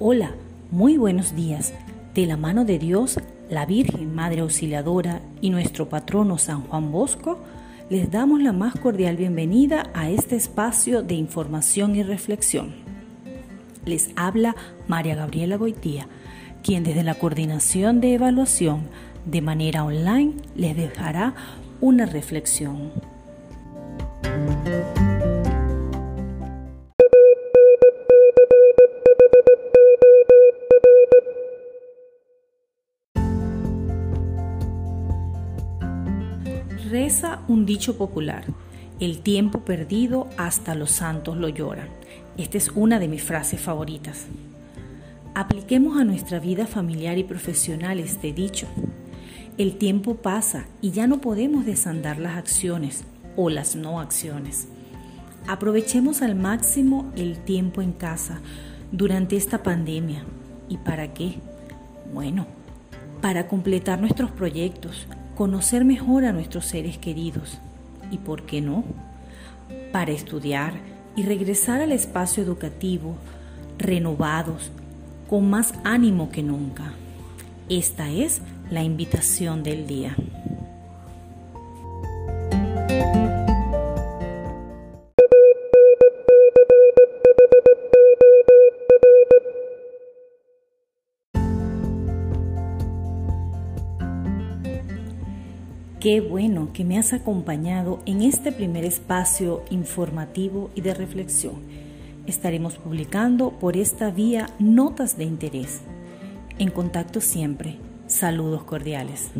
Hola, muy buenos días. De la mano de Dios, la Virgen Madre Auxiliadora y nuestro patrono San Juan Bosco, les damos la más cordial bienvenida a este espacio de información y reflexión. Les habla María Gabriela Goitía, quien desde la coordinación de evaluación de manera online les dejará una reflexión. Reza un dicho popular, el tiempo perdido hasta los santos lo lloran. Esta es una de mis frases favoritas. Apliquemos a nuestra vida familiar y profesional este dicho. El tiempo pasa y ya no podemos desandar las acciones o las no acciones. Aprovechemos al máximo el tiempo en casa durante esta pandemia. ¿Y para qué? Bueno, para completar nuestros proyectos, conocer mejor a nuestros seres queridos y, ¿por qué no?, para estudiar y regresar al espacio educativo renovados, con más ánimo que nunca. Esta es la invitación del día. Qué bueno que me has acompañado en este primer espacio informativo y de reflexión. Estaremos publicando por esta vía notas de interés. En contacto siempre. Saludos cordiales.